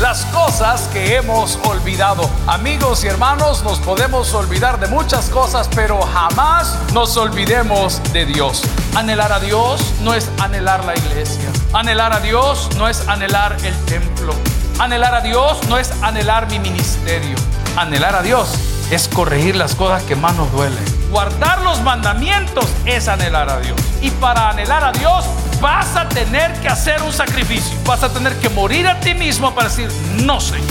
las cosas que hemos olvidado. Amigos y hermanos, nos podemos olvidar de muchas cosas, pero jamás nos olvidemos de Dios. Anhelar a Dios no es anhelar la iglesia. Anhelar a Dios no es anhelar el templo. Anhelar a Dios no es anhelar mi ministerio. Anhelar a Dios es corregir las cosas que más nos duelen. Guardar los mandamientos es anhelar a Dios. Y para anhelar a Dios vas a tener que hacer un sacrificio. Vas a tener que morir a ti mismo para decir, no, Señor.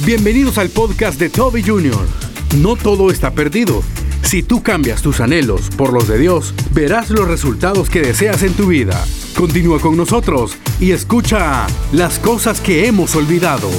Bienvenidos al podcast de Toby Jr. No todo está perdido. Si tú cambias tus anhelos por los de Dios, verás los resultados que deseas en tu vida. Continúa con nosotros y escucha las cosas que hemos olvidado.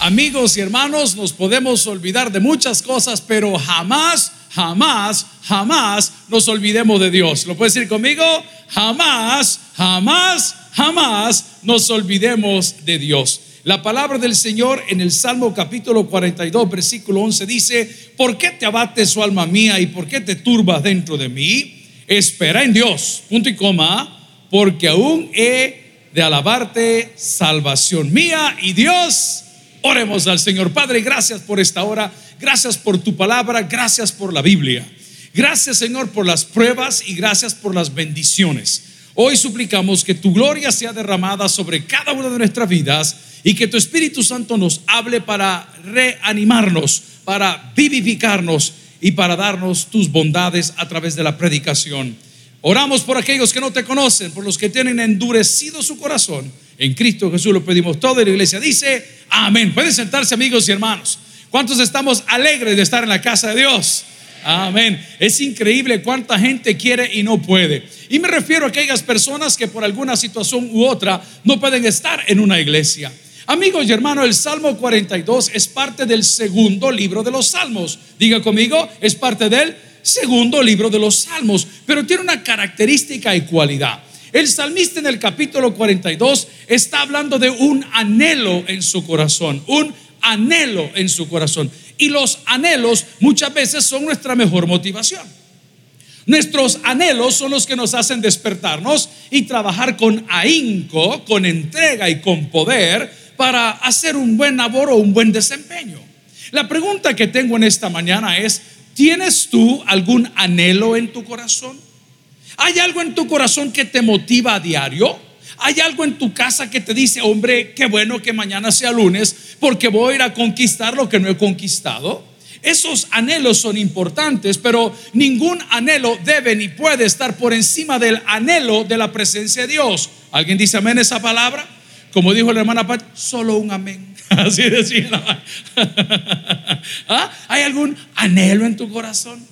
Amigos y hermanos, nos podemos olvidar de muchas cosas, pero jamás, jamás, jamás nos olvidemos de Dios. ¿Lo puedes decir conmigo? Jamás, jamás, jamás nos olvidemos de Dios. La palabra del Señor en el Salmo capítulo 42, versículo 11 dice, ¿por qué te abates, su alma mía, y por qué te turbas dentro de mí? Espera en Dios, punto y coma, porque aún he de alabarte salvación mía y Dios Oremos al Señor. Padre, gracias por esta hora. Gracias por tu palabra. Gracias por la Biblia. Gracias, Señor, por las pruebas y gracias por las bendiciones. Hoy suplicamos que tu gloria sea derramada sobre cada una de nuestras vidas y que tu Espíritu Santo nos hable para reanimarnos, para vivificarnos y para darnos tus bondades a través de la predicación. Oramos por aquellos que no te conocen, por los que tienen endurecido su corazón. En Cristo Jesús lo pedimos todo y la iglesia dice, amén. Pueden sentarse amigos y hermanos. ¿Cuántos estamos alegres de estar en la casa de Dios? Amén. Es increíble cuánta gente quiere y no puede. Y me refiero a aquellas personas que por alguna situación u otra no pueden estar en una iglesia. Amigos y hermanos, el Salmo 42 es parte del segundo libro de los Salmos. Diga conmigo, es parte del segundo libro de los Salmos, pero tiene una característica y cualidad. El salmista en el capítulo 42 está hablando de un anhelo en su corazón, un anhelo en su corazón. Y los anhelos muchas veces son nuestra mejor motivación. Nuestros anhelos son los que nos hacen despertarnos y trabajar con ahínco, con entrega y con poder para hacer un buen labor o un buen desempeño. La pregunta que tengo en esta mañana es, ¿Tienes tú algún anhelo en tu corazón? ¿Hay algo en tu corazón que te motiva a diario? ¿Hay algo en tu casa que te dice, hombre, qué bueno que mañana sea lunes porque voy a ir a conquistar lo que no he conquistado? Esos anhelos son importantes, pero ningún anhelo debe ni puede estar por encima del anhelo de la presencia de Dios. ¿Alguien dice amén esa palabra? Como dijo la hermana Pat, solo un amén. Así decía. ¿Ah? ¿Hay algún anhelo en tu corazón?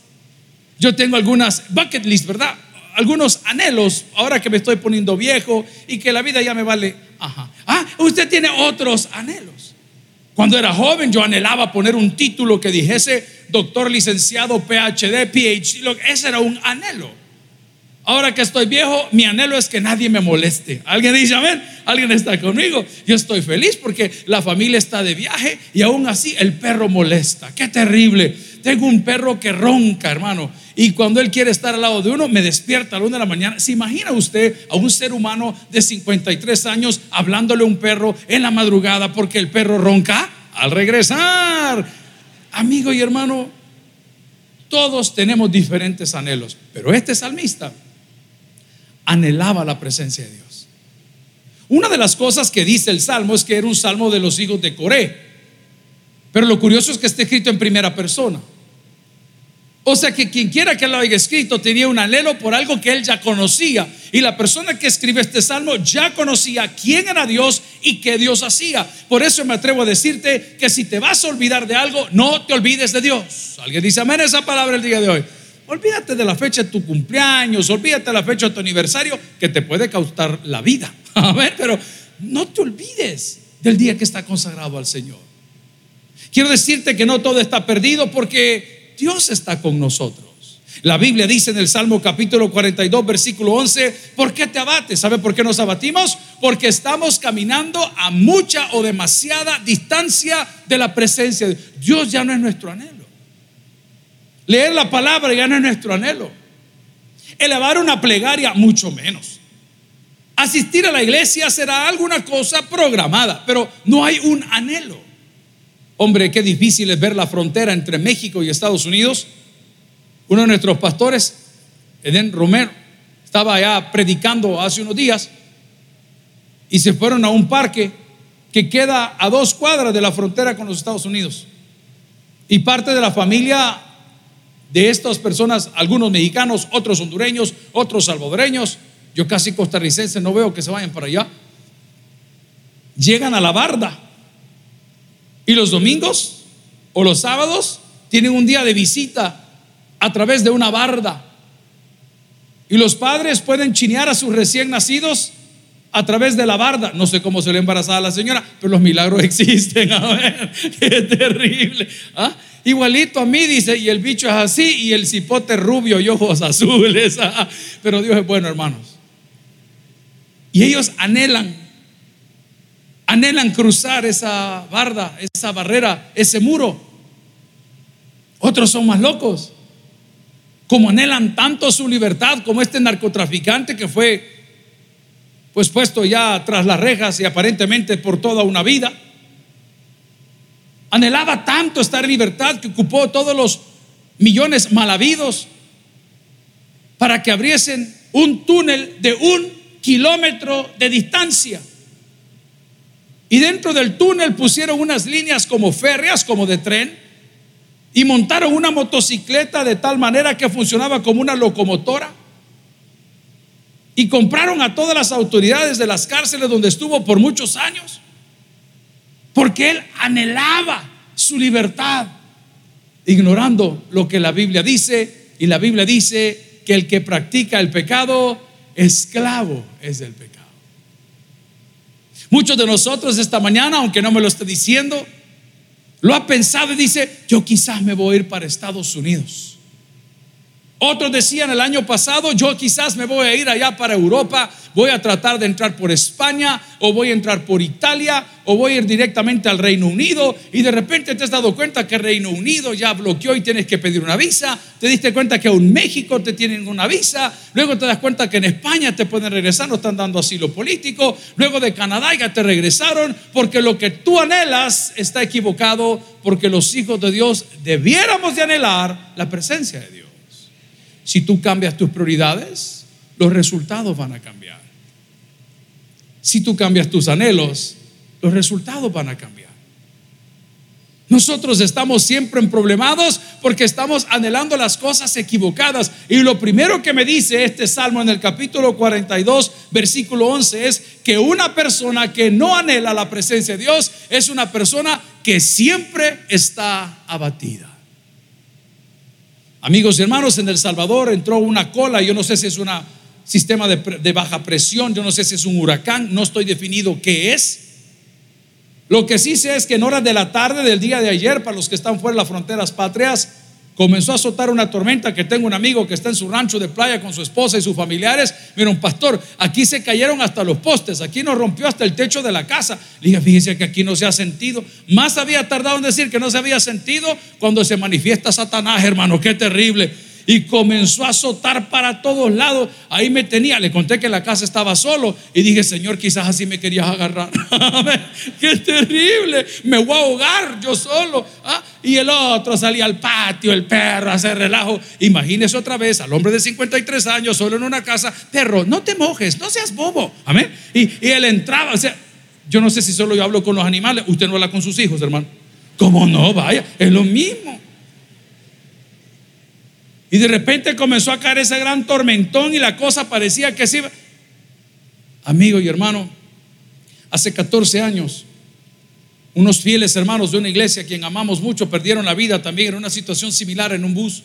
Yo tengo algunas bucket list, ¿verdad? Algunos anhelos, ahora que me estoy poniendo viejo y que la vida ya me vale. Ajá. Ah, usted tiene otros anhelos. Cuando era joven yo anhelaba poner un título que dijese doctor licenciado, PhD, PhD. Ese era un anhelo. Ahora que estoy viejo, mi anhelo es que nadie me moleste. ¿Alguien dice amén? ¿Alguien está conmigo? Yo estoy feliz porque la familia está de viaje y aún así el perro molesta. Qué terrible. Tengo un perro que ronca, hermano. Y cuando él quiere estar al lado de uno, me despierta a la una de la mañana. ¿Se imagina usted a un ser humano de 53 años hablándole a un perro en la madrugada porque el perro ronca? Al regresar, amigo y hermano, todos tenemos diferentes anhelos, pero este salmista anhelaba la presencia de Dios. Una de las cosas que dice el salmo es que era un salmo de los hijos de Coré. Pero lo curioso es que está escrito en primera persona. O sea que quien quiera que lo haya escrito tenía un anhelo por algo que él ya conocía. Y la persona que escribe este salmo ya conocía quién era Dios y qué Dios hacía. Por eso me atrevo a decirte que si te vas a olvidar de algo, no te olvides de Dios. Alguien dice amén esa palabra el día de hoy. Olvídate de la fecha de tu cumpleaños, olvídate de la fecha de tu aniversario, que te puede causar la vida. A ver, pero no te olvides del día que está consagrado al Señor. Quiero decirte que no todo está perdido porque Dios está con nosotros. La Biblia dice en el Salmo capítulo 42, versículo 11, ¿por qué te abates? ¿Sabe por qué nos abatimos? Porque estamos caminando a mucha o demasiada distancia de la presencia de Dios. Ya no es nuestro anhelo. Leer la palabra ya no es nuestro anhelo. Elevar una plegaria, mucho menos. Asistir a la iglesia será alguna cosa programada, pero no hay un anhelo. Hombre, qué difícil es ver la frontera entre México y Estados Unidos. Uno de nuestros pastores, Eden Romero, estaba allá predicando hace unos días y se fueron a un parque que queda a dos cuadras de la frontera con los Estados Unidos. Y parte de la familia de estas personas, algunos mexicanos, otros hondureños, otros salvadoreños, yo casi costarricense no veo que se vayan para allá, llegan a la barda y los domingos o los sábados tienen un día de visita a través de una barda. Y los padres pueden chinear a sus recién nacidos a través de la barda. No sé cómo se le embarazaba a la señora, pero los milagros existen. A ver, qué terrible. ¿Ah? Igualito a mí, dice, y el bicho es así, y el cipote rubio y ojos azules. ¿ah? Pero Dios es bueno, hermanos. Y ellos anhelan, anhelan cruzar esa barda, esa barrera, ese muro. Otros son más locos. Como anhelan tanto su libertad como este narcotraficante que fue pues puesto ya tras las rejas y aparentemente por toda una vida. Anhelaba tanto estar en libertad que ocupó todos los millones mal habidos para que abriesen un túnel de un kilómetro de distancia. Y dentro del túnel pusieron unas líneas como férreas, como de tren, y montaron una motocicleta de tal manera que funcionaba como una locomotora. Y compraron a todas las autoridades de las cárceles donde estuvo por muchos años. Porque él anhelaba su libertad, ignorando lo que la Biblia dice. Y la Biblia dice que el que practica el pecado, esclavo es del pecado. Muchos de nosotros esta mañana, aunque no me lo esté diciendo, lo ha pensado y dice, yo quizás me voy a ir para Estados Unidos. Otros decían el año pasado, yo quizás me voy a ir allá para Europa, voy a tratar de entrar por España o voy a entrar por Italia o voy a ir directamente al Reino Unido y de repente te has dado cuenta que Reino Unido ya bloqueó y tienes que pedir una visa, te diste cuenta que aún México te tienen una visa, luego te das cuenta que en España te pueden regresar, no están dando asilo político, luego de Canadá ya te regresaron porque lo que tú anhelas está equivocado porque los hijos de Dios debiéramos de anhelar la presencia de Dios. Si tú cambias tus prioridades, los resultados van a cambiar. Si tú cambias tus anhelos, los resultados van a cambiar. Nosotros estamos siempre en problemados porque estamos anhelando las cosas equivocadas. Y lo primero que me dice este salmo en el capítulo 42, versículo 11, es que una persona que no anhela la presencia de Dios es una persona que siempre está abatida. Amigos y hermanos, en El Salvador entró una cola, yo no sé si es un sistema de, baja presión, yo no sé si es un huracán, no estoy definido qué es. Lo que sí sé es que en horas de la tarde del día de ayer, para los que están fuera de las fronteras patrias, comenzó a azotar una tormenta que tengo un amigo que está en su rancho de playa con su esposa y sus familiares. Mira, un pastor, aquí se cayeron hasta los postes, aquí nos rompió hasta el techo de la casa. Le dije, fíjese que aquí no se ha sentido. Más había tardado en decir que no se había sentido cuando se manifiesta Satanás, hermano, qué terrible y comenzó a azotar para todos lados. Ahí me tenía, le conté que la casa estaba solo y dije, Señor, quizás así me querías agarrar. Qué terrible, me voy a ahogar yo solo. ¿ah? Y el otro salía al patio, el perro, a hacer relajo. Imagínese otra vez al hombre de 53 años solo en una casa, perro, no te mojes, no seas bobo. Amén. Y, y él entraba, o sea, yo no sé si solo yo hablo con los animales, usted no habla con sus hijos, hermano. ¿Cómo no? Vaya, es lo mismo. Y de repente comenzó a caer ese gran tormentón y la cosa parecía que se iba. Amigo y hermano, hace 14 años, unos fieles hermanos de una iglesia, a quien amamos mucho, perdieron la vida también en una situación similar en un bus.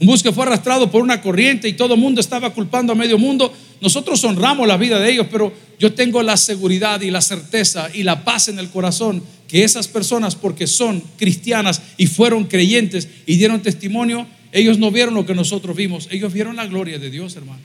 Un bus que fue arrastrado por una corriente y todo el mundo estaba culpando a medio mundo. Nosotros honramos la vida de ellos, pero yo tengo la seguridad y la certeza y la paz en el corazón que esas personas, porque son cristianas y fueron creyentes y dieron testimonio, ellos no vieron lo que nosotros vimos, ellos vieron la gloria de Dios, hermano.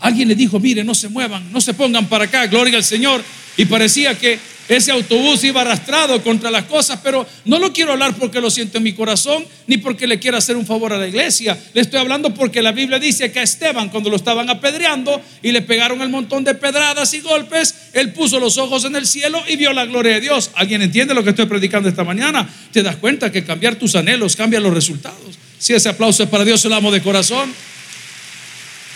Alguien le dijo, mire, no se muevan, no se pongan para acá, gloria al Señor. Y parecía que Ese autobús iba arrastrado contra las cosas, pero no lo quiero hablar porque lo siento en mi corazón, ni porque le quiero hacer un favor a la iglesia. Le estoy hablando porque la Biblia dice que a Esteban, cuando lo estaban apedreando y le pegaron el montón de pedradas y golpes, él puso los ojos en el cielo y vio la gloria de Dios. ¿Alguien entiende lo que estoy predicando esta mañana? Te das cuenta que cambiar tus anhelos cambia los resultados. Si ese aplauso es para Dios, se lo amo de corazón.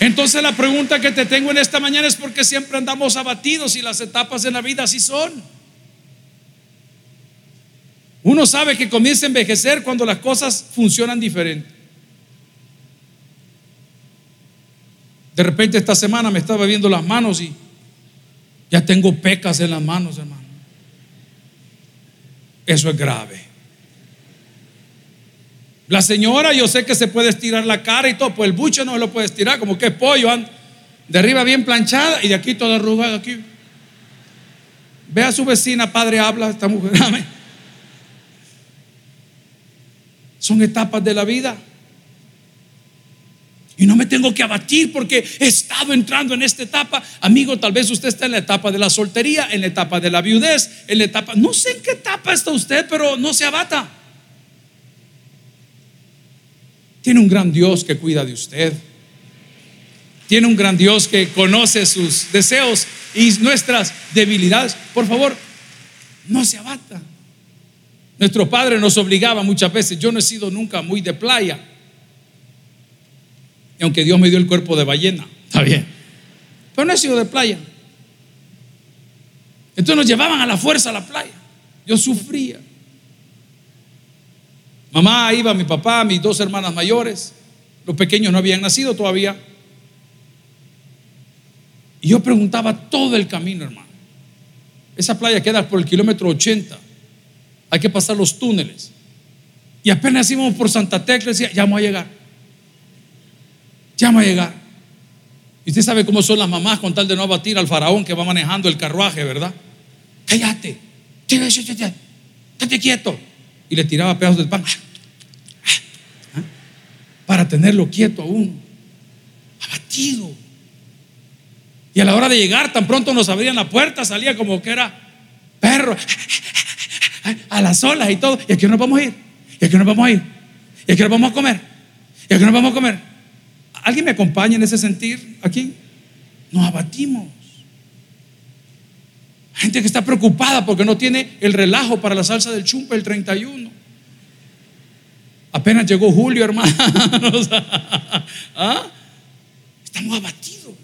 Entonces la pregunta que te tengo en esta mañana es por qué siempre andamos abatidos y las etapas de la vida así son. Uno sabe que comienza a envejecer cuando las cosas funcionan diferente. De repente esta semana me estaba viendo las manos y ya tengo pecas en las manos, hermano. Eso es grave. La señora, yo sé que se puede estirar la cara y todo, pues el buche no lo puede estirar, como que es pollo, de arriba bien planchada y de aquí toda arrugada aquí. Ve a su vecina, padre, habla esta mujer. Amén. Son etapas de la vida. Y no me tengo que abatir porque he estado entrando en esta etapa. Amigo, tal vez usted está en la etapa de la soltería, en la etapa de la viudez, en la etapa... No sé en qué etapa está usted, pero no se abata. Tiene un gran Dios que cuida de usted. Tiene un gran Dios que conoce sus deseos y nuestras debilidades. Por favor, no se abata. Nuestro padre nos obligaba muchas veces. Yo no he sido nunca muy de playa. Y aunque Dios me dio el cuerpo de ballena, está bien. Pero no he sido de playa. Entonces nos llevaban a la fuerza a la playa. Yo sufría. Mamá iba, mi papá, mis dos hermanas mayores. Los pequeños no habían nacido todavía. Y yo preguntaba todo el camino, hermano. Esa playa queda por el kilómetro 80 hay que pasar los túneles. Y apenas íbamos por Santa Tecla, decía, ya vamos a llegar. Ya vamos a llegar. Y usted sabe cómo son las mamás con tal de no abatir al faraón que va manejando el carruaje, ¿verdad? Cállate. Estate quieto. Y le tiraba pedazos del pan. ¿Ah? Para tenerlo quieto aún. Abatido. Y a la hora de llegar, tan pronto nos abrían la puerta, salía como que era perro a las olas y todo. ¿Y aquí nos vamos a ir? ¿Y aquí nos vamos a ir? ¿Y aquí nos vamos a comer? ¿Y aquí nos vamos a comer? ¿Alguien me acompaña en ese sentir aquí? Nos abatimos. Gente que está preocupada porque no tiene el relajo para la salsa del chumpe el 31. Apenas llegó julio, hermanos. ¿Ah? Estamos abatidos.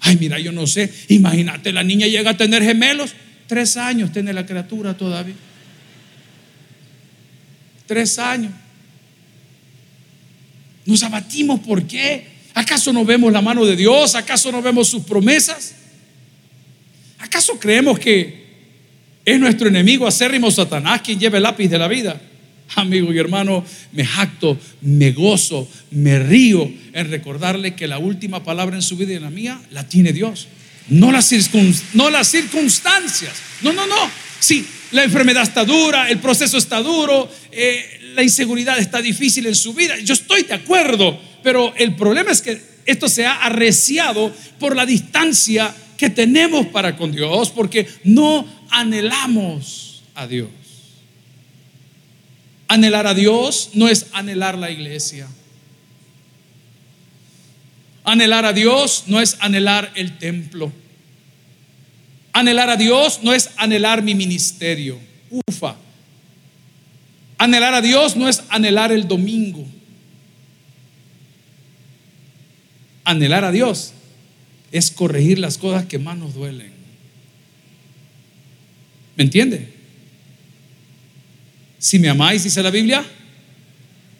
Ay, mira, yo no sé. Imagínate, la niña llega a tener gemelos. Tres años tiene la criatura todavía. Tres años. Nos abatimos, ¿por qué? ¿Acaso no vemos la mano de Dios? ¿Acaso no vemos sus promesas? ¿Acaso creemos que es nuestro enemigo acérrimo Satanás quien lleva el lápiz de la vida? Amigo y hermano, me jacto, me gozo, me río en recordarle que la última palabra en su vida y en la mía la tiene Dios. No las, no las circunstancias. No, no, no. Sí, la enfermedad está dura, el proceso está duro, eh, la inseguridad está difícil en su vida. Yo estoy de acuerdo, pero el problema es que esto se ha arreciado por la distancia que tenemos para con Dios, porque no anhelamos a Dios. Anhelar a Dios no es anhelar la iglesia. Anhelar a Dios no es anhelar el templo. Anhelar a Dios no es anhelar mi ministerio. Ufa. Anhelar a Dios no es anhelar el domingo. Anhelar a Dios es corregir las cosas que más nos duelen. ¿Me entiende? Si me amáis, dice la Biblia,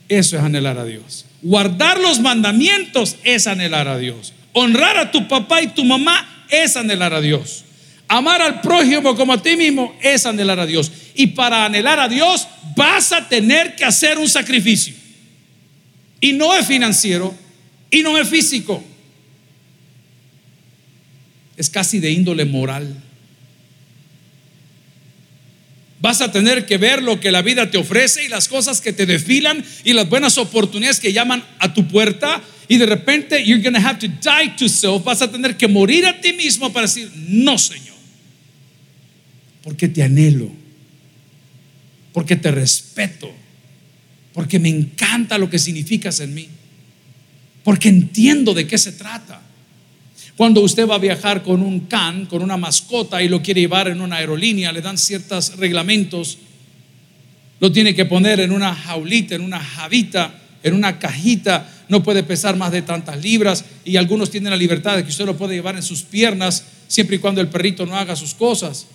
eso es anhelar a Dios. Guardar los mandamientos es anhelar a Dios. Honrar a tu papá y tu mamá es anhelar a Dios. Amar al prójimo como a ti mismo es anhelar a Dios. Y para anhelar a Dios vas a tener que hacer un sacrificio. Y no es financiero y no es físico. Es casi de índole moral. Vas a tener que ver lo que la vida te ofrece y las cosas que te desfilan y las buenas oportunidades que llaman a tu puerta. Y de repente, you're going have to die to self. Vas a tener que morir a ti mismo para decir, no, Señor. Porque te anhelo, porque te respeto, porque me encanta lo que significas en mí, porque entiendo de qué se trata. Cuando usted va a viajar con un can, con una mascota y lo quiere llevar en una aerolínea, le dan ciertos reglamentos. Lo tiene que poner en una jaulita, en una javita, en una cajita. No puede pesar más de tantas libras y algunos tienen la libertad de que usted lo puede llevar en sus piernas siempre y cuando el perrito no haga sus cosas.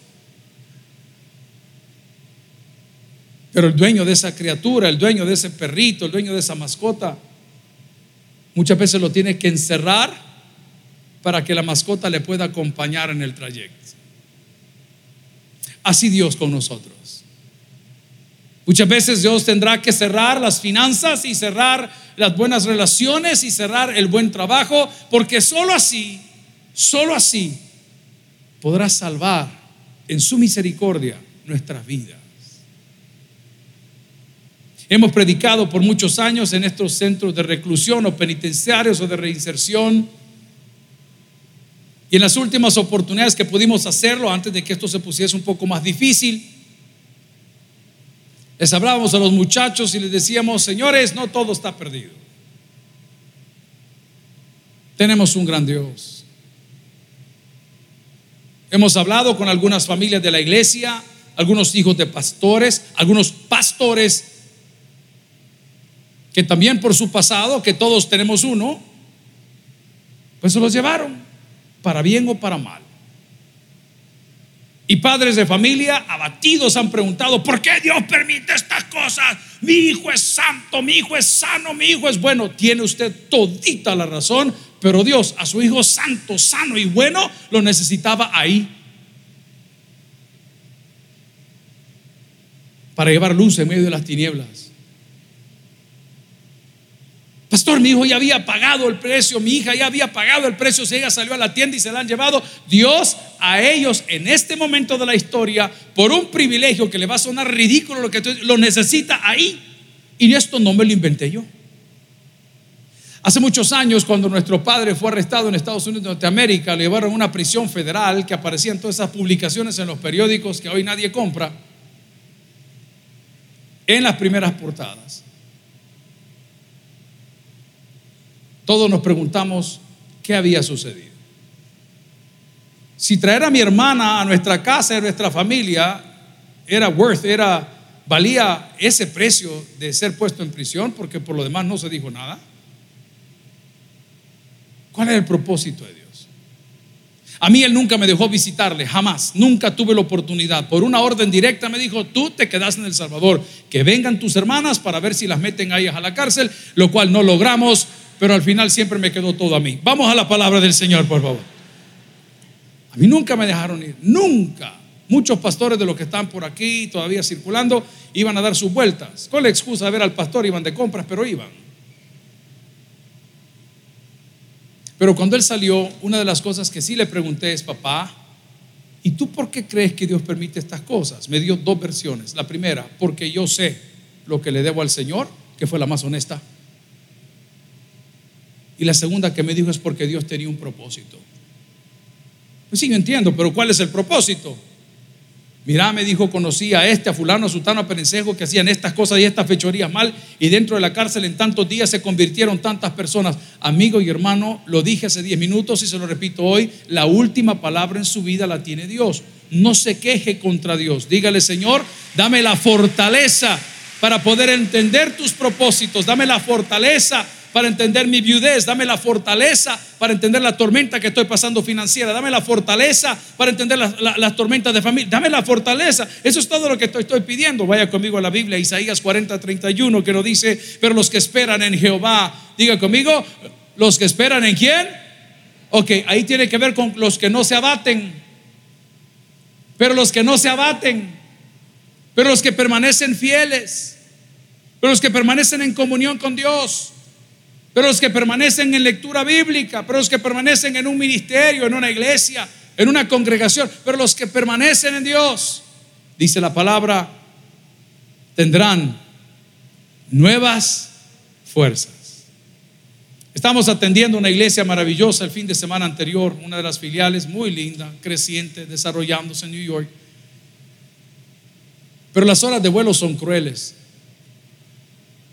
Pero el dueño de esa criatura, el dueño de ese perrito, el dueño de esa mascota, muchas veces lo tiene que encerrar para que la mascota le pueda acompañar en el trayecto. Así Dios con nosotros. Muchas veces Dios tendrá que cerrar las finanzas y cerrar las buenas relaciones y cerrar el buen trabajo, porque sólo así, sólo así podrá salvar en su misericordia nuestras vidas. Hemos predicado por muchos años en estos centros de reclusión o penitenciarios o de reinserción y en las últimas oportunidades que pudimos hacerlo, antes de que esto se pusiese un poco más difícil, les hablábamos a los muchachos y les decíamos, señores, no todo está perdido. Tenemos un gran Dios. Hemos hablado con algunas familias de la iglesia, algunos hijos de pastores, algunos pastores que también por su pasado, que todos tenemos uno, pues se los llevaron para bien o para mal. Y padres de familia abatidos han preguntado, ¿por qué Dios permite estas cosas? Mi hijo es santo, mi hijo es sano, mi hijo es bueno. Tiene usted todita la razón, pero Dios a su hijo santo, sano y bueno lo necesitaba ahí. Para llevar luz en medio de las tinieblas. Pastor, mi hijo ya había pagado el precio, mi hija ya había pagado el precio, si ella salió a la tienda y se la han llevado. Dios a ellos en este momento de la historia, por un privilegio que le va a sonar ridículo lo que lo necesita ahí. Y esto no me lo inventé yo. Hace muchos años, cuando nuestro padre fue arrestado en Estados Unidos de Norteamérica, le llevaron a una prisión federal que aparecían todas esas publicaciones en los periódicos que hoy nadie compra, en las primeras portadas. Todos nos preguntamos qué había sucedido. Si traer a mi hermana a nuestra casa, a nuestra familia, era worth, era valía ese precio de ser puesto en prisión, porque por lo demás no se dijo nada. ¿Cuál es el propósito de Dios? A mí él nunca me dejó visitarle, jamás, nunca tuve la oportunidad. Por una orden directa me dijo, tú te quedas en El Salvador, que vengan tus hermanas para ver si las meten a ellas a la cárcel, lo cual no logramos pero al final siempre me quedó todo a mí. Vamos a la palabra del Señor, por favor. A mí nunca me dejaron ir, nunca. Muchos pastores de los que están por aquí todavía circulando iban a dar sus vueltas. Con la excusa de ver al pastor, iban de compras, pero iban. Pero cuando él salió, una de las cosas que sí le pregunté es, papá, ¿y tú por qué crees que Dios permite estas cosas? Me dio dos versiones. La primera, porque yo sé lo que le debo al Señor, que fue la más honesta. Y la segunda que me dijo es porque Dios tenía un propósito. Pues sí, yo entiendo, pero ¿cuál es el propósito? Mira, me dijo, conocí a este, a fulano, a sultano, a perencejo, que hacían estas cosas y estas fechorías mal, y dentro de la cárcel en tantos días se convirtieron tantas personas. Amigo y hermano, lo dije hace 10 minutos y se lo repito hoy, la última palabra en su vida la tiene Dios. No se queje contra Dios. Dígale, Señor, dame la fortaleza para poder entender tus propósitos, dame la fortaleza para entender mi viudez, dame la fortaleza para entender la tormenta que estoy pasando financiera, dame la fortaleza para entender las, tormentas de familia, dame la fortaleza. Eso es todo lo que estoy, estoy pidiendo. Vaya conmigo a la Biblia, Isaías 40, 31, que nos dice, pero los que esperan en Jehová, diga conmigo, los que esperan en quién? Ok, ahí tiene que ver con los que no se abaten, pero los que no se abaten, pero los que permanecen fieles, pero los que permanecen en comunión con Dios pero los que permanecen en lectura bíblica, pero los que permanecen en un ministerio, en una iglesia, en una congregación, pero los que permanecen en Dios, dice la palabra, tendrán nuevas fuerzas. Estamos atendiendo una iglesia maravillosa el fin de semana anterior, una de las filiales muy linda, creciente, desarrollándose en New York. Pero las horas de vuelo son crueles.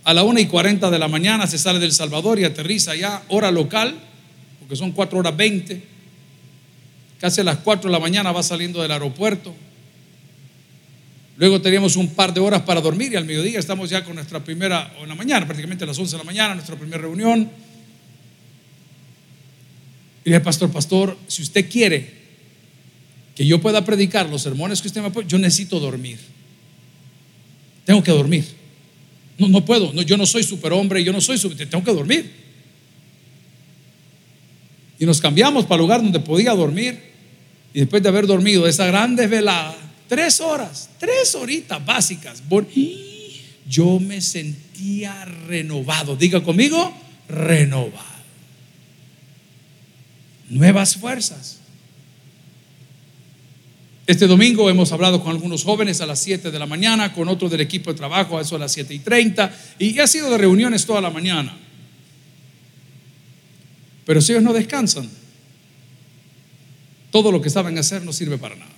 A la 1 y 40 de la mañana se sale del Salvador y aterriza ya, hora local, porque son 4 horas 20. Casi a las 4 de la mañana va saliendo del aeropuerto. Luego teníamos un par de horas para dormir y al mediodía estamos ya con nuestra primera, o en la mañana, prácticamente a las 11 de la mañana, nuestra primera reunión. Y dije, pastor, pastor, si usted quiere que yo pueda predicar los sermones que usted me puede, yo necesito dormir. Tengo que dormir. No, no puedo, no, yo no soy superhombre, yo no soy super, tengo que dormir. Y nos cambiamos para el lugar donde podía dormir. Y después de haber dormido esa gran desvelada, Tres horas, tres horitas básicas. Yo me sentía renovado. Diga conmigo, renovado. Nuevas fuerzas. Este domingo hemos hablado con algunos jóvenes a las 7 de la mañana, con otro del equipo de trabajo a eso a las 7 y 30, y ha sido de reuniones toda la mañana. Pero si ellos no descansan, todo lo que saben hacer no sirve para nada.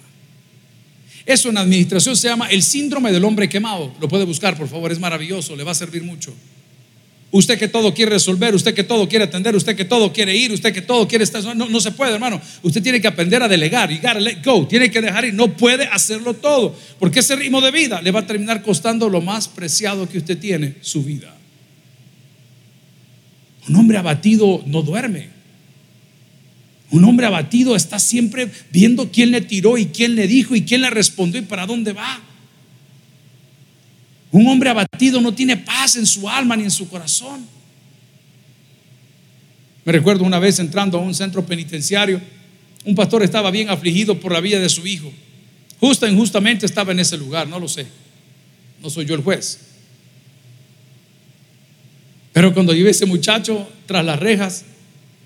Eso en administración se llama el síndrome del hombre quemado. Lo puede buscar, por favor, es maravilloso, le va a servir mucho. Usted que todo quiere resolver, usted que todo quiere atender, usted que todo quiere ir, usted que todo quiere estar. No, no se puede, hermano. Usted tiene que aprender a delegar, y gotta let go. Tiene que dejar ir. No puede hacerlo todo. Porque ese ritmo de vida le va a terminar costando lo más preciado que usted tiene, su vida. Un hombre abatido no duerme. Un hombre abatido está siempre viendo quién le tiró y quién le dijo y quién le respondió y para dónde va. Un hombre abatido no tiene paz en su alma ni en su corazón. Me recuerdo una vez entrando a un centro penitenciario, un pastor estaba bien afligido por la vida de su hijo. Justa o injustamente estaba en ese lugar, no lo sé. No soy yo el juez. Pero cuando llevé ese muchacho tras las rejas,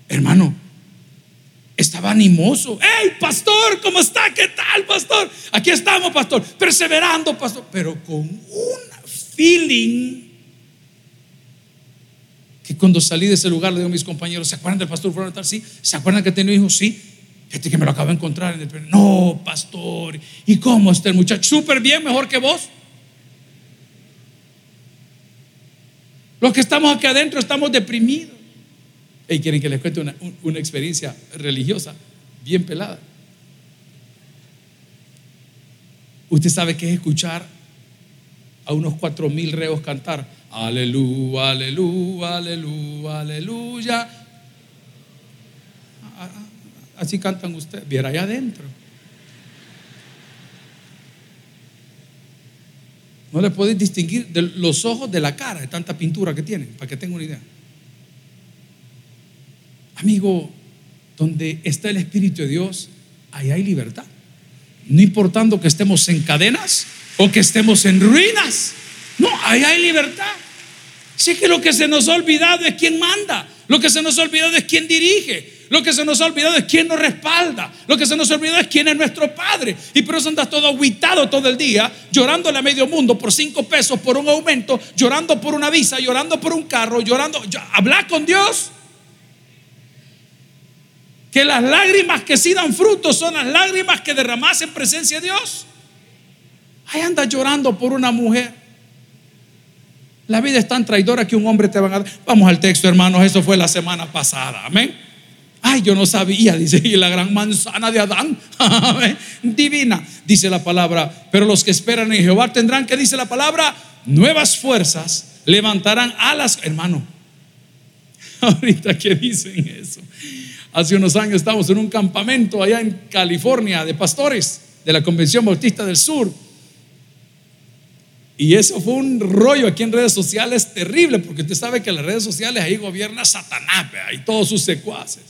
hermano, estaba animoso. ¡Hey, pastor! ¿Cómo está? ¿Qué tal, pastor? Aquí estamos, pastor. Perseverando, pastor. Pero con un feeling que cuando salí de ese lugar le digo a mis compañeros, ¿se acuerdan del pastor fueron tal? Sí. ¿Se acuerdan que tenía hijos? Sí. Este que me lo acabo de encontrar en el... No, pastor. ¿Y cómo está el muchacho? Súper bien, mejor que vos. Los que estamos aquí adentro estamos deprimidos. Y quieren que les cuente una, una experiencia religiosa bien pelada. Usted sabe que es escuchar a unos cuatro mil reos cantar aleluya, aleluya, aleluya, aleluya. Así cantan ustedes, viera allá adentro. No le podéis distinguir de los ojos de la cara de tanta pintura que tienen, para que tengan una idea. Amigo, donde está el Espíritu de Dios, ahí hay libertad. No importando que estemos en cadenas o que estemos en ruinas. No, ahí hay libertad. Sí que lo que se nos ha olvidado es quién manda. Lo que se nos ha olvidado es quién dirige. Lo que se nos ha olvidado es quién nos respalda. Lo que se nos ha olvidado es quién es nuestro Padre. Y por eso andas todo aguitado todo el día, llorándole a medio mundo por cinco pesos, por un aumento, llorando por una visa, llorando por un carro, llorando. Habla con Dios que las lágrimas que sí dan frutos son las lágrimas que derramas en presencia de Dios. Ahí anda llorando por una mujer. La vida es tan traidora que un hombre te va a dar. Vamos al texto, hermanos. Eso fue la semana pasada. Amén. Ay, yo no sabía, dice, y la gran manzana de Adán, divina, dice la palabra. Pero los que esperan en Jehová tendrán, que dice la palabra, nuevas fuerzas, levantarán alas, hermano. Ahorita que dicen eso, Hace unos años estábamos en un campamento allá en California de pastores de la Convención Bautista del Sur. Y eso fue un rollo aquí en redes sociales terrible, porque usted sabe que en las redes sociales ahí gobierna Satanás y todos sus secuaces.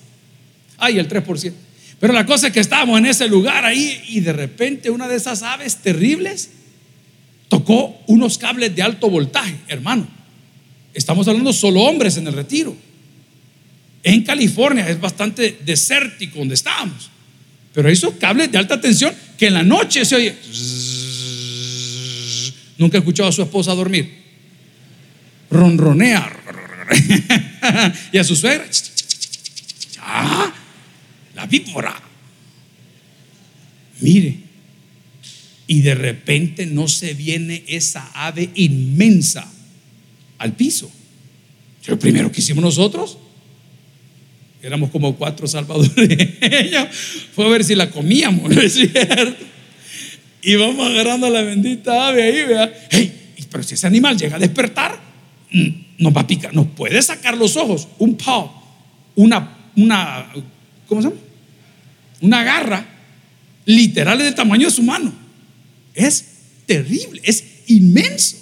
Ay, el 3%. Pero la cosa es que estábamos en ese lugar ahí y de repente una de esas aves terribles tocó unos cables de alto voltaje, hermano. Estamos hablando solo hombres en el retiro. En California es bastante desértico donde estábamos. Pero esos cables de alta tensión que en la noche se oye. Nunca he escuchado a su esposa dormir. Ronronear. y a su suegra. La víbora. Mire. Y de repente no se viene esa ave inmensa al piso. Lo primero que hicimos nosotros, éramos como cuatro salvadoreños, fue a ver si la comíamos, ¿no es cierto? Y vamos agarrando a la bendita ave ahí, vea. Hey, pero si ese animal llega a despertar, mm, nos va a picar, nos puede sacar los ojos, un paw, una, una, ¿cómo se llama? Una garra, literal del tamaño de su mano. Es terrible, es inmenso.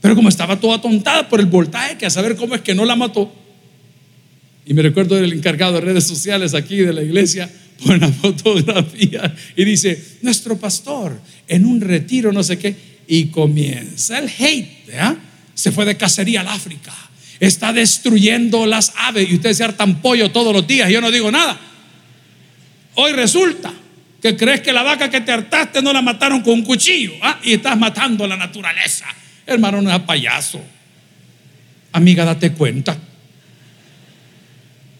Pero como estaba toda tontada por el voltaje, que a saber cómo es que no la mató. Y me recuerdo del encargado de redes sociales aquí de la iglesia, pone una fotografía y dice, nuestro pastor en un retiro, no sé qué, y comienza el hate, Se fue de cacería al África, está destruyendo las aves y ustedes se hartan pollo todos los días yo no digo nada. Hoy resulta que crees que la vaca que te hartaste no la mataron con un cuchillo ¿ah? y estás matando a la naturaleza. Hermano, no es payaso. Amiga, date cuenta.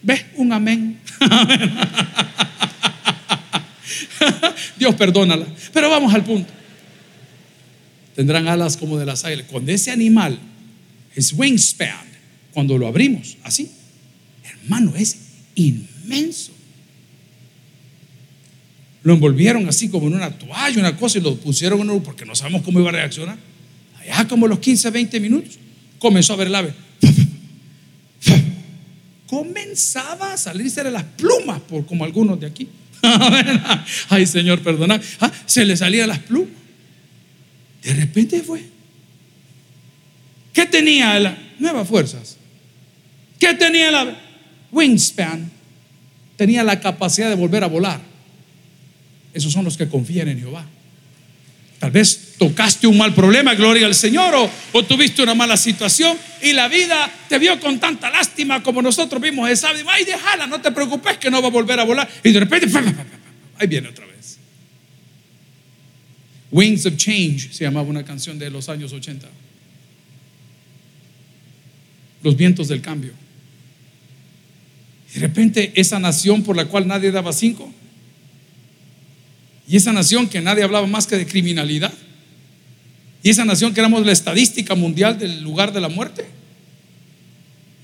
¿Ves? Un amén. Dios perdónala. Pero vamos al punto. Tendrán alas como de las águilas. Cuando ese animal es wingspan, cuando lo abrimos así, hermano, es inmenso. Lo envolvieron así como en una toalla, una cosa, y lo pusieron en un, porque no sabemos cómo iba a reaccionar. Allá como los 15, 20 minutos, comenzó a ver el ave. Comenzaba a salirse de las plumas, por como algunos de aquí. Ay, Señor, perdona. Ah, se le salían las plumas. De repente fue. ¿Qué tenía la nuevas fuerzas? ¿Qué tenía la wingspan? Tenía la capacidad de volver a volar. Esos son los que confían en Jehová. Tal vez tocaste un mal problema, gloria al Señor, o, tuviste una mala situación y la vida te vio con tanta lástima como nosotros vimos esa. Ay, déjala, no te preocupes que no va a volver a volar. Y de repente, ahí viene otra vez. Wings of Change se llamaba una canción de los años 80. Los vientos del cambio. Y de repente esa nación por la cual nadie daba cinco y esa nación que nadie hablaba más que de criminalidad. Y esa nación que éramos la estadística mundial del lugar de la muerte.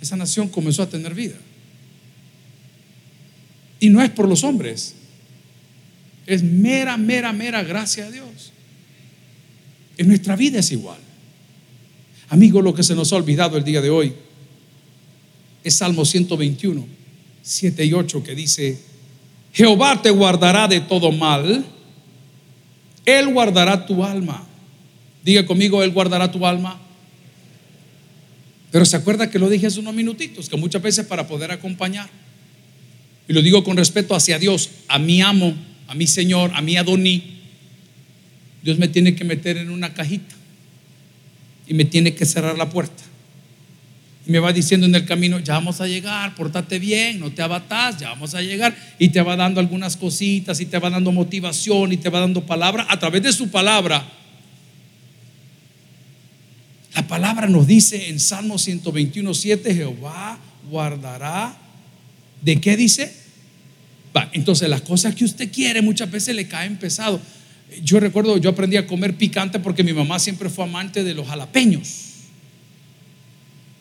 Esa nación comenzó a tener vida. Y no es por los hombres. Es mera, mera, mera gracia a Dios. En nuestra vida es igual. Amigo, lo que se nos ha olvidado el día de hoy es Salmo 121, 7 y 8, que dice, Jehová te guardará de todo mal él guardará tu alma. Diga conmigo, Él guardará tu alma. Pero se acuerda que lo dije hace unos minutitos, que muchas veces para poder acompañar, y lo digo con respeto hacia Dios, a mi amo, a mi Señor, a mi Adoní, Dios me tiene que meter en una cajita y me tiene que cerrar la puerta. Y me va diciendo en el camino, ya vamos a llegar, portate bien, no te abatas, ya vamos a llegar. Y te va dando algunas cositas y te va dando motivación y te va dando palabra a través de su palabra. La palabra nos dice en Salmo 121, 7, Jehová guardará. ¿De qué dice? Va, entonces las cosas que usted quiere muchas veces le caen pesado. Yo recuerdo, yo aprendí a comer picante porque mi mamá siempre fue amante de los jalapeños.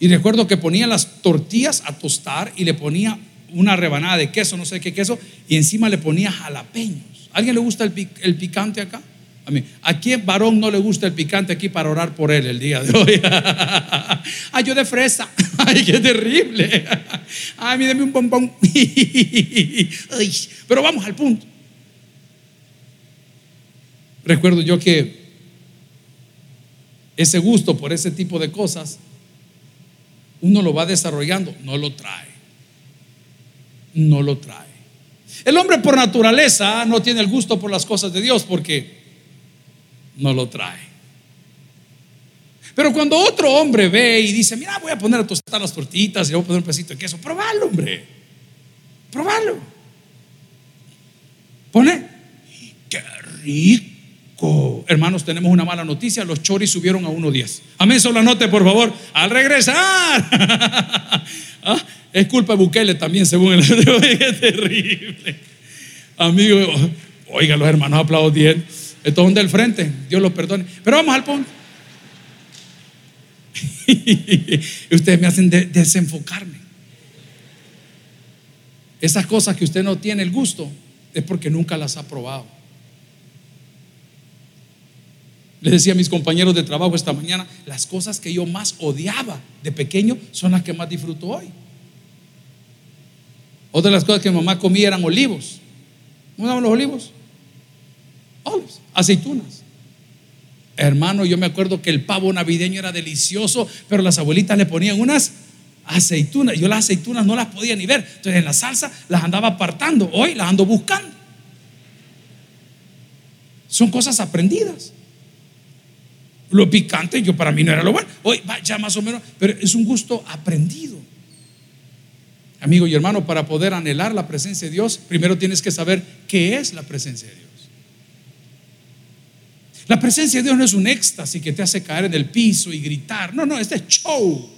Y recuerdo que ponía las tortillas a tostar y le ponía una rebanada de queso, no sé qué queso, y encima le ponía jalapeños. ¿Alguien le gusta el, picante acá? A mí. ¿A quién varón no le gusta el picante aquí para orar por él el día de hoy? Ay, yo de fresa. Ay, qué terrible. Ay, míreme un bombón. pero vamos al punto. Recuerdo yo que ese gusto por ese tipo de cosas uno lo va desarrollando, no lo trae. No lo trae. El hombre por naturaleza no tiene el gusto por las cosas de Dios porque no lo trae. Pero cuando otro hombre ve y dice, mira, voy a poner a tostar las tortitas y voy a poner un pedacito de queso, probalo, hombre. Probalo. Pone, qué rico Hermanos, tenemos una mala noticia. Los choris subieron a 1.10. Amén, solo anote, por favor. Al regresar. ¿Ah? Es culpa de Bukele también, según el Es terrible. Amigo, oiga, los hermanos aplaudien. Estos son del frente, Dios los perdone. Pero vamos al punto. Ustedes me hacen desenfocarme. Esas cosas que usted no tiene el gusto es porque nunca las ha probado. Les decía a mis compañeros de trabajo esta mañana, las cosas que yo más odiaba de pequeño son las que más disfruto hoy. Otra de las cosas que mamá comía eran olivos. ¿Cómo llaman los olivos? Olivos, aceitunas. Hermano, yo me acuerdo que el pavo navideño era delicioso, pero las abuelitas le ponían unas aceitunas. Yo las aceitunas no las podía ni ver. Entonces en la salsa las andaba apartando. Hoy las ando buscando. Son cosas aprendidas. Lo picante, yo para mí no era lo bueno. Hoy ya más o menos, pero es un gusto aprendido. Amigo y hermano, para poder anhelar la presencia de Dios, primero tienes que saber qué es la presencia de Dios. La presencia de Dios no es un éxtasis que te hace caer en el piso y gritar. No, no, este es show.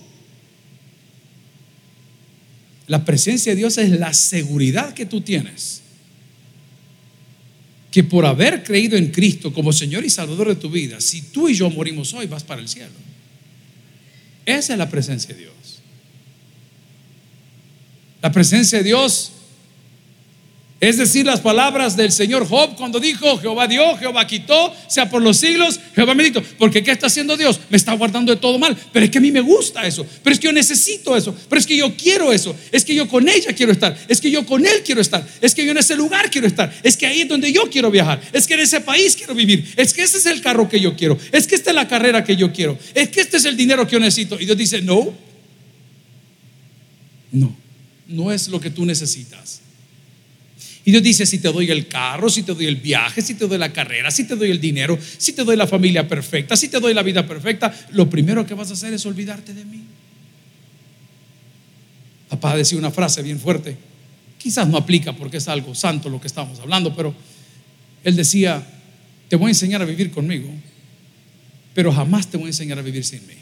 La presencia de Dios es la seguridad que tú tienes que por haber creído en Cristo como Señor y Salvador de tu vida, si tú y yo morimos hoy, vas para el cielo. Esa es la presencia de Dios. La presencia de Dios es decir, las palabras del Señor Job cuando dijo, Jehová dio, Jehová quitó, sea por los siglos, Jehová me dijo, porque ¿qué está haciendo Dios? Me está guardando de todo mal, pero es que a mí me gusta eso, pero es que yo necesito eso, pero es que yo quiero eso, es que yo con ella quiero estar, es que yo con él quiero estar, es que yo en ese lugar quiero estar, es que ahí es donde yo quiero viajar, es que en ese país quiero vivir, es que ese es el carro que yo quiero, es que esta es la carrera que yo quiero, es que este es el dinero que yo necesito. Y Dios dice, no, no, no es lo que tú necesitas. Y Dios dice, si te doy el carro, si te doy el viaje, si te doy la carrera, si te doy el dinero, si te doy la familia perfecta, si te doy la vida perfecta, lo primero que vas a hacer es olvidarte de mí. Papá decía una frase bien fuerte, quizás no aplica porque es algo santo lo que estamos hablando, pero él decía, te voy a enseñar a vivir conmigo, pero jamás te voy a enseñar a vivir sin mí.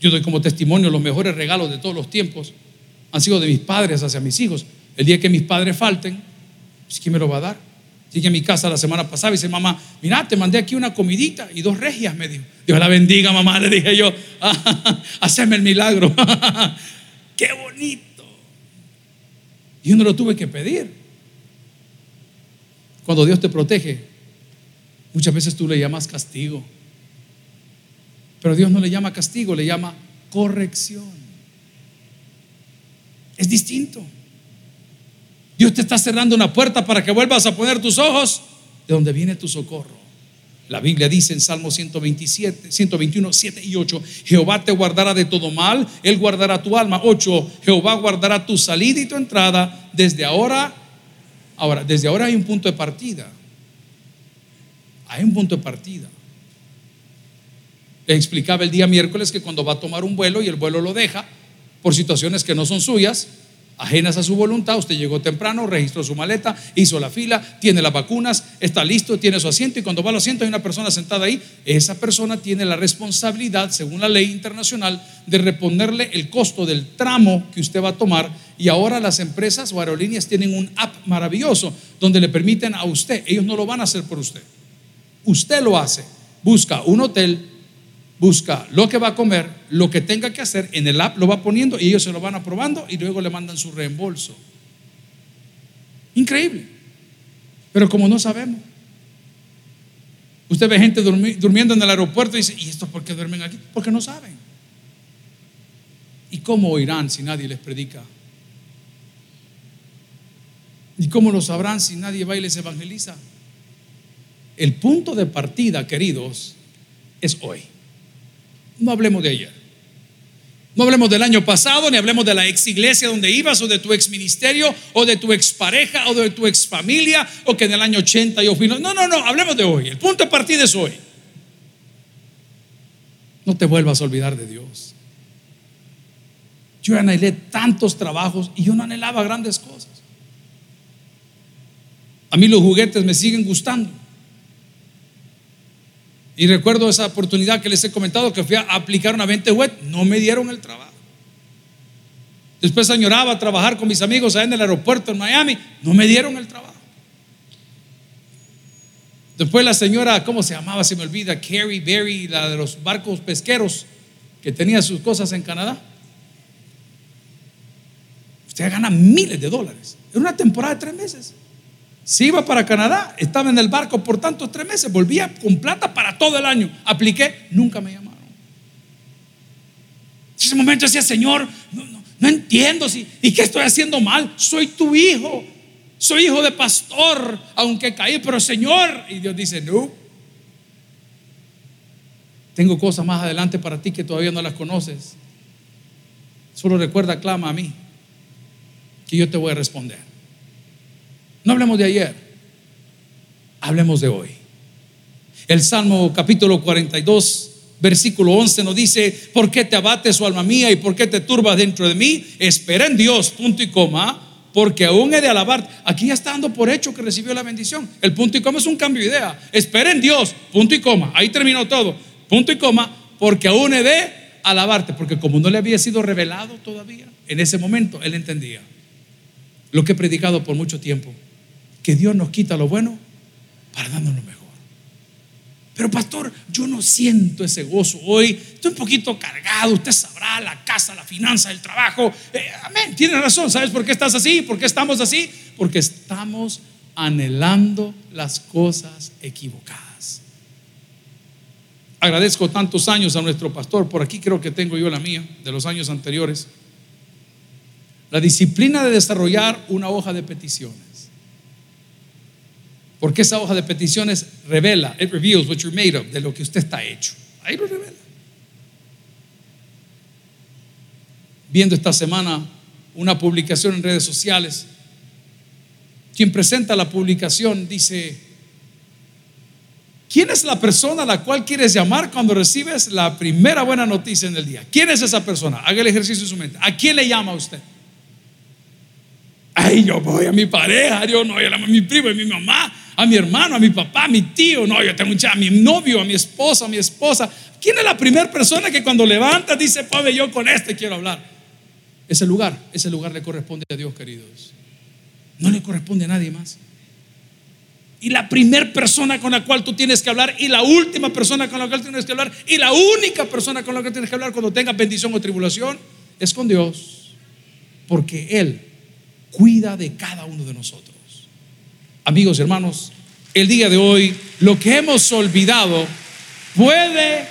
Yo doy como testimonio los mejores regalos de todos los tiempos han sido de mis padres hacia mis hijos. El día que mis padres falten, pues ¿quién me lo va a dar? Llegué a mi casa la semana pasada y dice, mamá, mira, te mandé aquí una comidita y dos regias, me dijo. Dios la bendiga, mamá, le dije yo, haceme el milagro. Qué bonito. Y yo no lo tuve que pedir. Cuando Dios te protege, muchas veces tú le llamas castigo. Pero Dios no le llama castigo, le llama corrección. Es distinto. Dios te está cerrando una puerta para que vuelvas a poner tus ojos de donde viene tu socorro. La Biblia dice en Salmo 127, 121, 7 y 8, Jehová te guardará de todo mal, Él guardará tu alma. 8, Jehová guardará tu salida y tu entrada desde ahora. Ahora, desde ahora hay un punto de partida. Hay un punto de partida. Le explicaba el día miércoles que cuando va a tomar un vuelo y el vuelo lo deja por situaciones que no son suyas, ajenas a su voluntad, usted llegó temprano, registró su maleta, hizo la fila, tiene las vacunas, está listo, tiene su asiento y cuando va al asiento hay una persona sentada ahí, esa persona tiene la responsabilidad, según la ley internacional, de reponerle el costo del tramo que usted va a tomar. Y ahora las empresas o aerolíneas tienen un app maravilloso donde le permiten a usted, ellos no lo van a hacer por usted, usted lo hace, busca un hotel, busca lo que va a comer, lo que tenga que hacer, en el app lo va poniendo y ellos se lo van aprobando y luego le mandan su reembolso. Increíble. Pero como no sabemos, usted ve gente durmiendo en el aeropuerto y dice, ¿y estos por qué duermen aquí? Porque no saben. ¿Y cómo oirán si nadie les predica? ¿Y cómo lo sabrán si nadie va y les evangeliza? El punto de partida, queridos, es hoy. No hablemos de ayer. No hablemos del año pasado, ni hablemos de la ex iglesia donde ibas, o de tu ex ministerio, o de tu ex pareja, o de tu ex familia, o que en el año 80 yo fui. No, no, no, hablemos de hoy. El punto de partida es hoy. No te vuelvas a olvidar de Dios. Yo anhelé tantos trabajos y yo no anhelaba grandes cosas. A mí los juguetes me siguen gustando. Y recuerdo esa oportunidad que les he comentado que fui a aplicar una venta web, no me dieron el trabajo. Después añoraba trabajar con mis amigos allá en el aeropuerto en Miami, no me dieron el trabajo. Después la señora, ¿cómo se llamaba? Se me olvida, Carrie Berry, la de los barcos pesqueros, que tenía sus cosas en Canadá. Usted gana miles de dólares. En una temporada de tres meses. Si iba para Canadá, estaba en el barco por tantos tres meses, volvía con plata para todo el año. Apliqué, nunca me llamaron. En ese momento decía, Señor, no, entiendo si, y qué estoy haciendo mal. Soy tu hijo, soy hijo de pastor, aunque caí, pero Señor. Y Dios dice, no. Tengo cosas más adelante para ti que todavía no las conoces. Solo recuerda, clama a mí, que yo te voy a responder. No hablemos de ayer, hablemos de hoy. El Salmo capítulo 42 versículo 11 nos dice, ¿por qué te abates, su alma mía, y por qué te turbas dentro de mí? Espera en Dios, punto y coma, porque aún he de alabar. Aquí ya está dando por hecho que recibió la bendición. El punto y coma es un cambio de idea. Espera en Dios, punto y coma. Ahí terminó todo. Punto y coma, porque aún he de alabarte, porque como no le había sido revelado todavía, en ese momento él entendía lo que he predicado por mucho tiempo, que Dios nos quita lo bueno para darnos lo mejor. Pero pastor, yo no siento ese gozo hoy. Estoy un poquito cargado. Usted sabrá la casa, la finanza, el trabajo. Eh, amén. Tiene razón. ¿Sabes por qué estás así? ¿Por qué estamos así? Porque estamos anhelando las cosas equivocadas. Agradezco tantos años a nuestro pastor. Por aquí creo que tengo yo la mía de los años anteriores. La disciplina de desarrollar una hoja de peticiones. Porque esa hoja de peticiones revela, it reveals what you're made of, de lo que usted está hecho. Ahí lo revela. Viendo esta semana una publicación en redes sociales, quien presenta la publicación dice, ¿quién es la persona a la cual quieres llamar cuando recibes la primera buena noticia en el día? ¿Quién es esa persona? Haga el ejercicio en su mente. ¿A quién le llama usted? Ay, yo voy a mi pareja, yo no, yo a mi primo, a mi mamá, a mi hermano, a mi papá, a mi tío, no, yo tengo un a mi novio, a mi esposa, a mi esposa. ¿Quién es la primera persona que cuando levanta dice, Padre, yo con este quiero hablar? Ese lugar, ese lugar le corresponde a Dios, queridos. No le corresponde a nadie más. Y la primera persona con la cual tú tienes que hablar, y la última persona con la cual tienes que hablar, y la única persona con la que tienes que hablar cuando tengas bendición o tribulación, es con Dios. Porque Él cuida de cada uno de nosotros. Amigos, hermanos, el día de hoy lo que hemos olvidado puede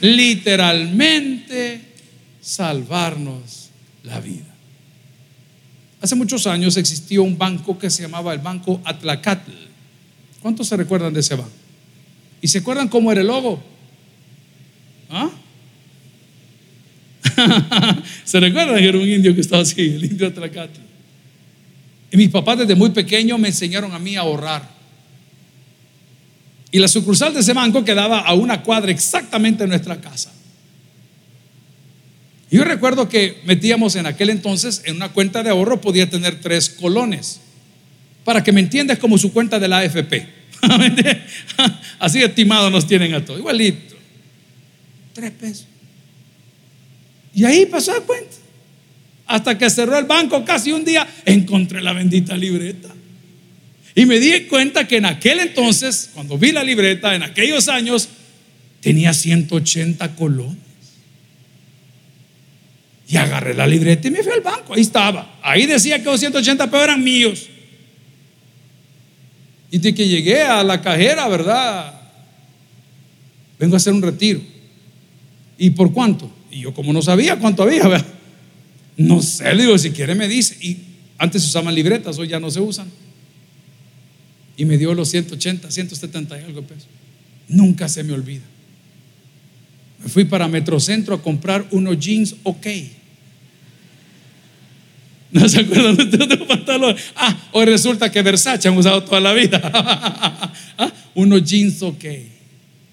literalmente salvarnos la vida. Hace muchos años existió un banco que se llamaba el Banco Atlacatl. ¿Cuántos se recuerdan de ese banco? ¿Y se acuerdan cómo era el logo? ¿Ah? ¿Se recuerdan que era un indio que estaba así, el indio Atlacatl? Y mis papás desde muy pequeño me enseñaron a mí a ahorrar. Y la sucursal de ese banco quedaba a una cuadra exactamente de nuestra casa. Yo recuerdo que metíamos en aquel entonces en una cuenta de ahorro podía tener tres colones. Para que me entiendas como su cuenta de la AFP. Así estimado nos tienen a todos. Igualito. Tres pesos. Y ahí pasó la cuenta. Hasta que cerró el banco casi un día, encontré la bendita libreta. Y me di cuenta que en aquel entonces, cuando vi la libreta, en aquellos años, tenía 180 colones. Y agarré la libreta y me fui al banco. Ahí estaba. Ahí decía que los 180 pesos eran míos. Y de que llegué a la cajera, ¿verdad? Vengo a hacer un retiro. ¿Y por cuánto? Y yo como no sabía cuánto había, ¿verdad? No sé, le digo, si quiere me dice. Y antes usaban libretas, hoy ya no se usan. Y me dio los 180, 170 y algo pesos. Nunca se me olvida. Me fui para Metrocentro a comprar unos jeans ok. ¿No se acuerdan de los pantalones? Ah, hoy resulta que Versace han usado toda la vida. ah, unos jeans ok.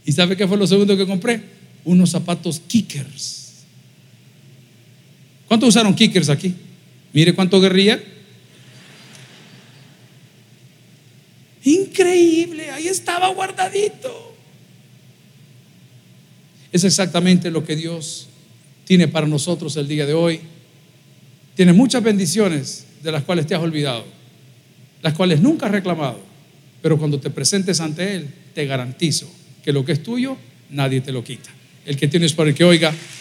¿Y sabe qué fue lo segundo que compré? Unos zapatos kickers. ¿Cuántos usaron kickers aquí? Mire cuánto guerrilla. Increíble, ahí estaba guardadito. Es exactamente lo que Dios tiene para nosotros el día de hoy. Tiene muchas bendiciones de las cuales te has olvidado, las cuales nunca has reclamado, Pero cuando te presentes ante Él, te garantizo que lo que es tuyo, nadie te lo quita. El que tienes para el que oiga,